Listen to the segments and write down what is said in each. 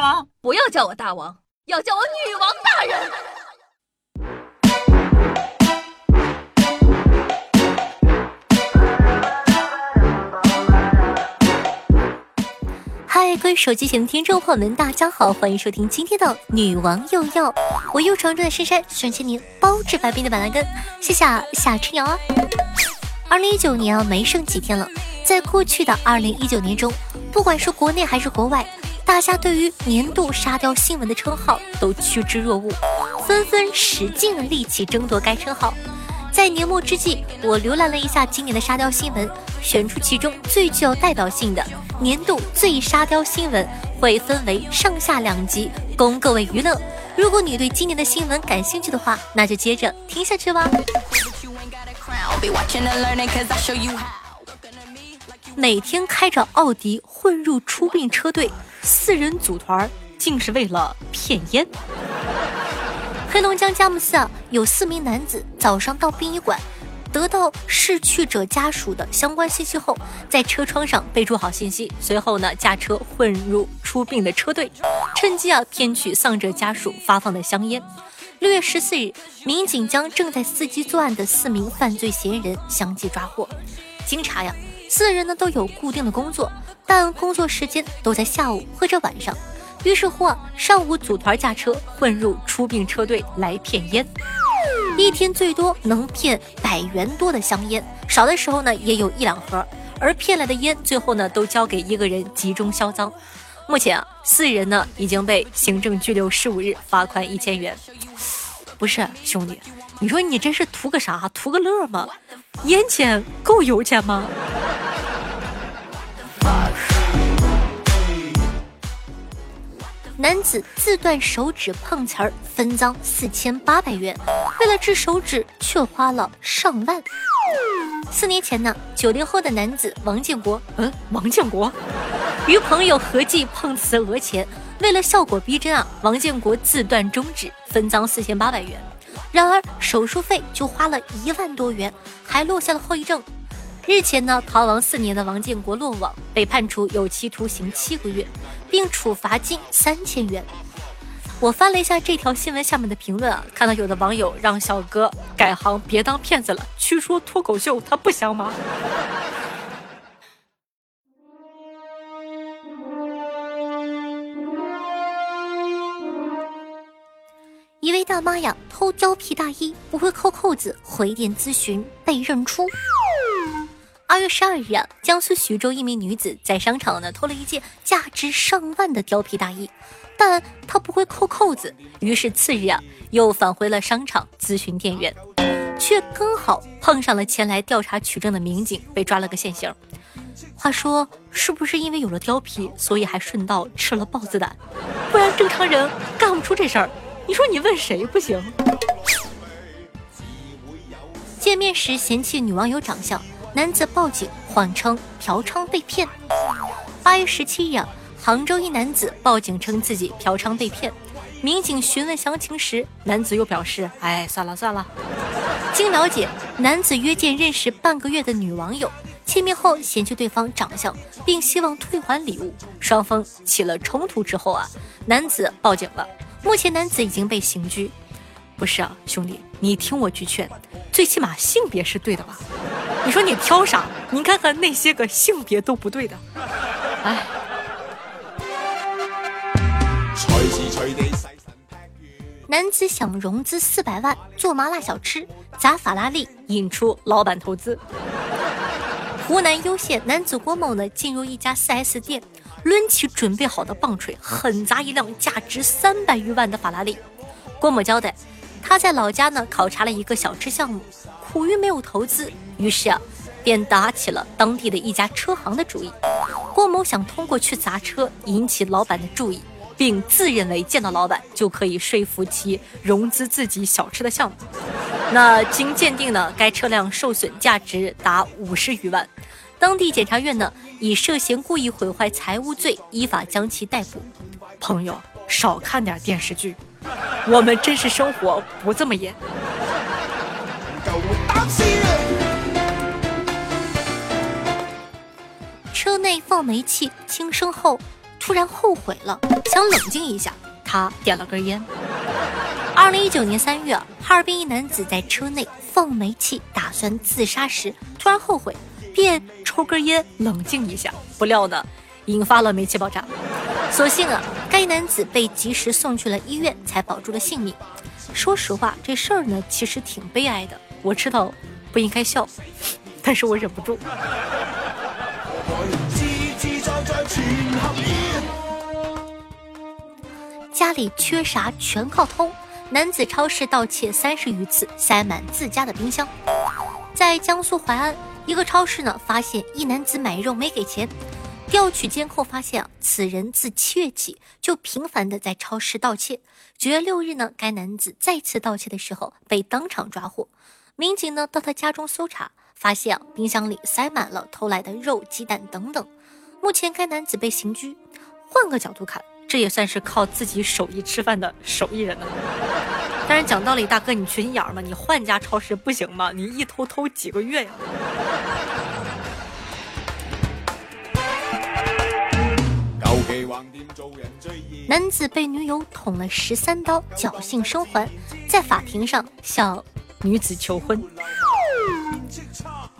王？不要叫我大王，要叫我女王大人。嗨，各位手机前的听众朋友们，大家好，欢迎收听今天的女王又要。我又常住在深山，选千年包治百病的板蓝根，谢谢夏春瑶啊。二零一九年啊，没剩几天了。在过去的二零一九年中，不管是国内还是国外，大家对于年度沙雕新闻的称号都趋之若鹜，纷纷使尽了力气争夺该称号。在年末之际，我浏览了一下今年的沙雕新闻，选出其中最具有代表性的年度最沙雕新闻，会分为上下两集，供各位娱乐。如果你对今年的新闻感兴趣的话，那就接着听下去吧。每天开着奥迪混入出殡车队，四人组团竟是为了骗烟。黑龙江佳木斯啊，有四名男子早上到殡仪馆，得到逝去者家属的相关信息后，在车窗上备注好信息，随后呢驾车混入出殡的车队，趁机啊骗取丧者家属发放的香烟。六月十四日，民警将正在伺机作案的四名犯罪嫌疑人相继抓获。经查呀。四人呢都有固定的工作，但工作时间都在下午或者晚上。于是乎啊，上午组团驾车混入出殡车队来骗烟，一天最多能骗百元多的香烟，少的时候呢也有一两盒。而骗来的烟最后呢都交给一个人集中销赃。目前啊，四人呢已经被行政拘留十五日，罚款一千元。不是兄弟，你说你这是图个啥？图个乐吗？烟钱够油钱吗？男子自断手指碰瓷儿分赃四千八百元，为了治手指却花了上万。四年前呢，九零后的男子王建国，嗯，王建国，与朋友合计碰瓷讹钱，为了效果逼真啊，王建国自断中指分赃四千八百元，然而手术费就花了一万多元，还落下了后遗症。日前呢，逃亡四年的王建国落网，被判处有期徒刑七个月，并处罚金三千元。我翻了一下这条新闻下面的评论啊，看到有的网友让小哥改行别当骗子了，去说脱口秀，他不香吗？一位大妈呀，偷貂皮大衣不会扣扣子，回电咨询被认出。二月十二日啊，江苏徐州一名女子在商场呢偷了一件价值上万的貂皮大衣，但她不会扣扣子，于是次日啊又返回了商场咨询店员，却刚好碰上了前来调查取证的民警，被抓了个现行。话说，是不是因为有了貂皮，所以还顺道吃了豹子胆？不然正常人干不出这事儿。你说你问谁不行？见面时嫌弃女网友长相。男子报警，谎称嫖娼被骗。八月十七日，杭州一男子报警称自己嫖娼被骗。民警询问详情时，男子又表示：“哎，算了算了。”经了解，男子约见认识半个月的女网友，见面后嫌弃对方长相，并希望退还礼物。双方起了冲突之后啊，男子报警了。目前男子已经被刑拘。不是啊，兄弟，你听我句劝，最起码性别是对的吧？你说你挑啥？你看看那些个性别都不对的，哎。男子想融资四百万做麻辣小吃，砸法拉利引出老板投资。湖南攸县男子郭某呢，进入一家 4S 店，抡起准备好的棒槌，狠砸一辆价值三百余万的法拉利。郭某交代，他在老家呢考察了一个小吃项目。苦于没有投资，于是啊，便打起了当地的一家车行的主意。郭某想通过去砸车引起老板的注意，并自认为见到老板就可以说服其融资自己小吃的项目。那经鉴定呢，该车辆受损价值达五十余万。当地检察院呢，以涉嫌故意毁坏财物罪依法将其逮捕。朋友，少看点电视剧，我们真实生活不这么演。车内放煤气，轻生后突然后悔了，想冷静一下，他点了根烟。二零一九年三月，哈尔滨一男子在车内放煤气，打算自杀时，突然后悔，便抽根烟冷静一下，不料呢，引发了煤气爆炸。所幸啊，该男子被及时送去了医院，才保住了性命。说实话，这事儿呢，其实挺悲哀的。我知道不应该笑，但是我忍不住。家里缺啥全靠偷，男子超市盗窃三十余次，塞满自家的冰箱。在江苏淮安一个超市呢，发现一男子买肉没给钱，调取监控发现啊，此人自七月起就频繁的在超市盗窃。九月六日呢，该男子再次盗窃的时候被当场抓获。民警呢到他家中搜查，发现啊冰箱里塞满了偷来的肉、鸡蛋等等。目前该男子被刑拘。换个角度看，这也算是靠自己手艺吃饭的手艺人呢。但是讲道理，大哥你缺心眼儿吗？你换家超市不行吗？你一偷偷几个月呀？男子被女友捅了十三刀，侥幸生还，在法庭上向。女子求婚，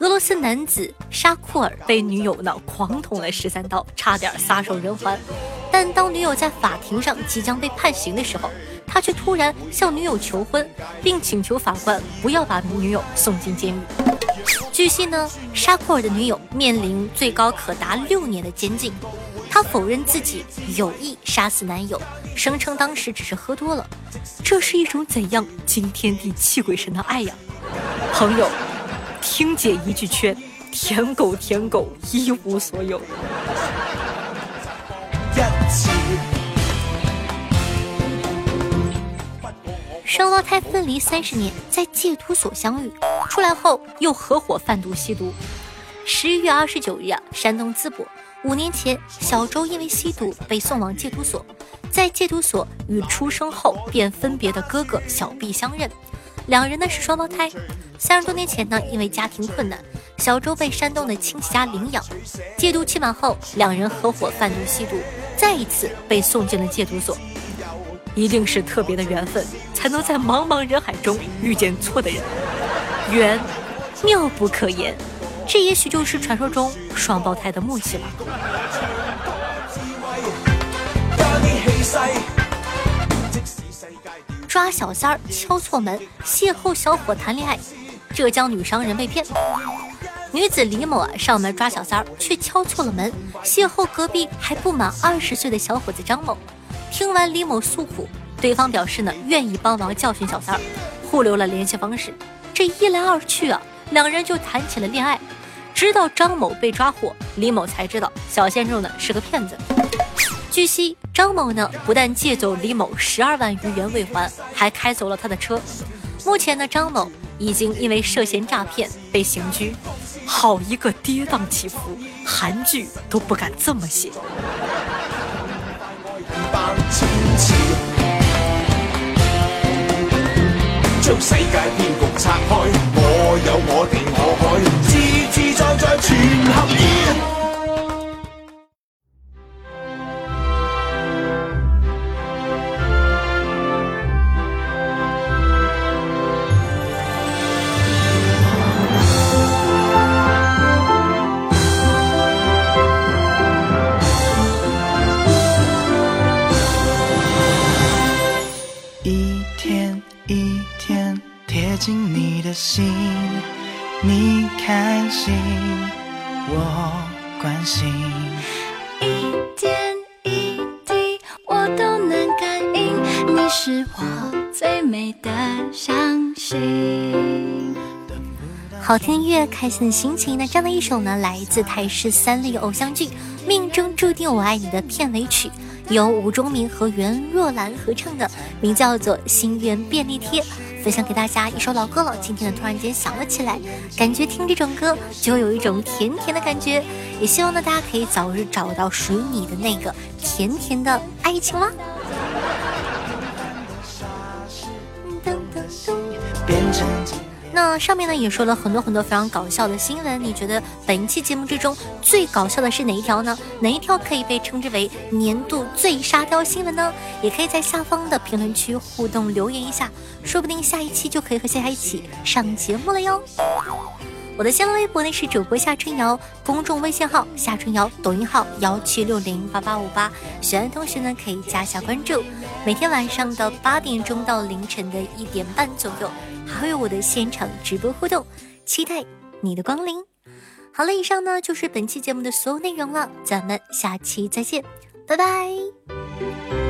俄罗斯男子沙库尔被女友呢狂捅了十三刀，差点撒手人寰。但当女友在法庭上即将被判刑的时候，他却突然向女友求婚，并请求法官不要把女友送进监狱。据悉呢，沙库尔的女友面临最高可达六年的监禁。他否认自己有意杀死男友，声称当时只是喝多了。这是一种怎样惊天地泣鬼神的爱呀？朋友，听姐一句劝，舔狗舔狗一无所有。双胞胎分离三十年，在戒毒所相遇，出来后又合伙贩毒吸毒。十一月二十九日啊，山东淄博。五年前，小周因为吸毒被送往戒毒所，在戒毒所与出生后便分别的哥哥小毕相认，两人呢是双胞胎。三十多年前呢，因为家庭困难，小周被山东的亲戚家领养。戒毒期满后，两人合伙贩毒吸毒，再一次被送进了戒毒所。一定是特别的缘分，才能在茫茫人海中遇见错的人，缘妙不可言。这也许就是传说中双胞胎的默契吧。抓小三儿敲错门，邂逅小伙谈恋爱，浙江女商人被骗。女子李某啊上门抓小三儿，却敲错了门，邂逅隔壁还不满二十岁的小伙子张某。听完李某诉苦，对方表示呢愿意帮忙教训小三儿，互留了联系方式。这一来二去啊，两人就谈起了恋爱。直到张某被抓获，李某才知道小鲜肉呢是个骗子。据悉，张某呢不但借走李某十二万余元未还，还开走了他的车。目前呢，张某已经因为涉嫌诈骗被刑拘。好一个跌宕起伏，韩剧都不敢这么写。世界骗局拆开，我有我地我海，自自在在全合意。心，我关心。一点一滴，我都能感应。你是我最美的相信。好听音乐，开心的心情。那这样的一首呢，来自台式三立偶像剧《命中注定我爱你》的片尾曲，由吴忠明和袁若兰合唱的，名叫做《心愿便利贴》。分享给大家一首老歌了，今天呢突然间想了起来，感觉听这种歌就有一种甜甜的感觉，也希望呢大家可以早日找到属于你的那个甜甜的爱情啦。那上面呢也说了很多很多非常搞笑的新闻，你觉得本期节目之中最搞笑的是哪一条呢？哪一条可以被称之为年度最沙雕新闻呢？也可以在下方的评论区互动留言一下，说不定下一期就可以和夏夏一起上节目了哟。我的新浪微博呢是主播夏春瑶，公众微信号夏春瑶，抖音号幺七六零八八五八，喜欢的同学呢可以加下关注。每天晚上的八点钟到凌晨的一点半左右，还会有我的现场直播互动，期待你的光临。好了，以上呢就是本期节目的所有内容了，咱们下期再见，拜拜。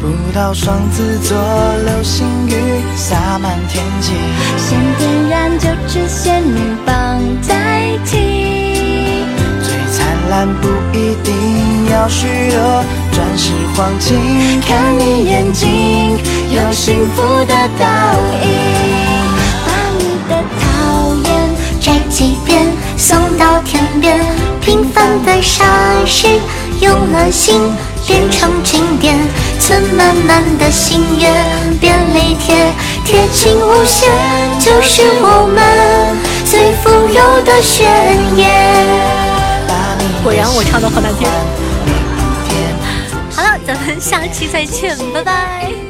不到双子座流星雨洒满天际，先点燃就只仙女棒代替。最灿烂不一定要许多钻石黄金，看你眼睛有幸福的倒影，把你的讨厌摘几遍送到天边，平凡的傻事用了心。变成经典，存满满的心愿，便利贴贴近无限，就是我们最富有的宣言。果然我唱的好难听。好了，咱们下期再见，拜拜。